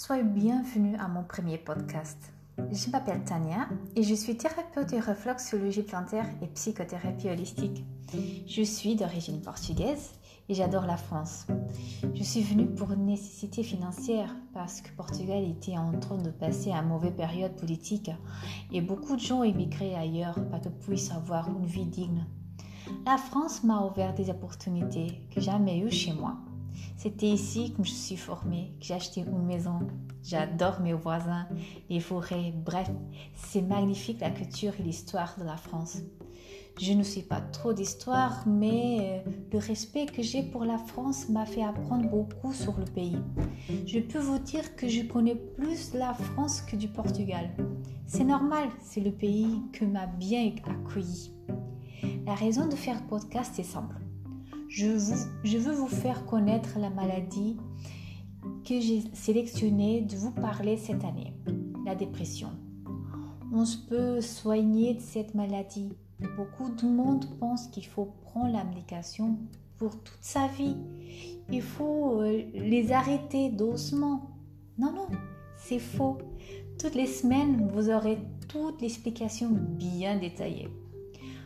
Soyez bienvenue à mon premier podcast. Je m'appelle Tania et je suis thérapeute de réflexologie plantaire et psychothérapie holistique. Je suis d'origine portugaise et j'adore la France. Je suis venue pour une nécessité financière parce que Portugal était en train de passer une mauvaise période politique et beaucoup de gens émigraient ailleurs pour que puissent avoir une vie digne. La France m'a ouvert des opportunités que jamais eues chez moi. C'était ici que je suis formée, que j'ai acheté une maison. J'adore mes voisins, les forêts, bref, c'est magnifique la culture et l'histoire de la France. Je ne sais pas trop d'histoire, mais euh, le respect que j'ai pour la France m'a fait apprendre beaucoup sur le pays. Je peux vous dire que je connais plus la France que du Portugal. C'est normal, c'est le pays que m'a bien accueilli. La raison de faire podcast est simple. Je, veux vous faire connaître la maladie que j'ai sélectionnée de vous parler cette année, la dépression. On se peut soigner de cette maladie Beaucoup de monde pense qu'il faut prendre la médication pour toute sa vie. Il faut euh, les arrêter doucement. Non, non, c'est faux. Toutes les semaines, vous aurez toute l'explication bien détaillée.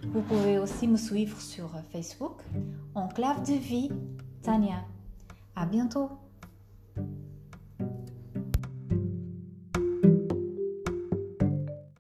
Vous pouvez aussi me suivre sur Facebook, Enclave de vie, Tania. À bientôt.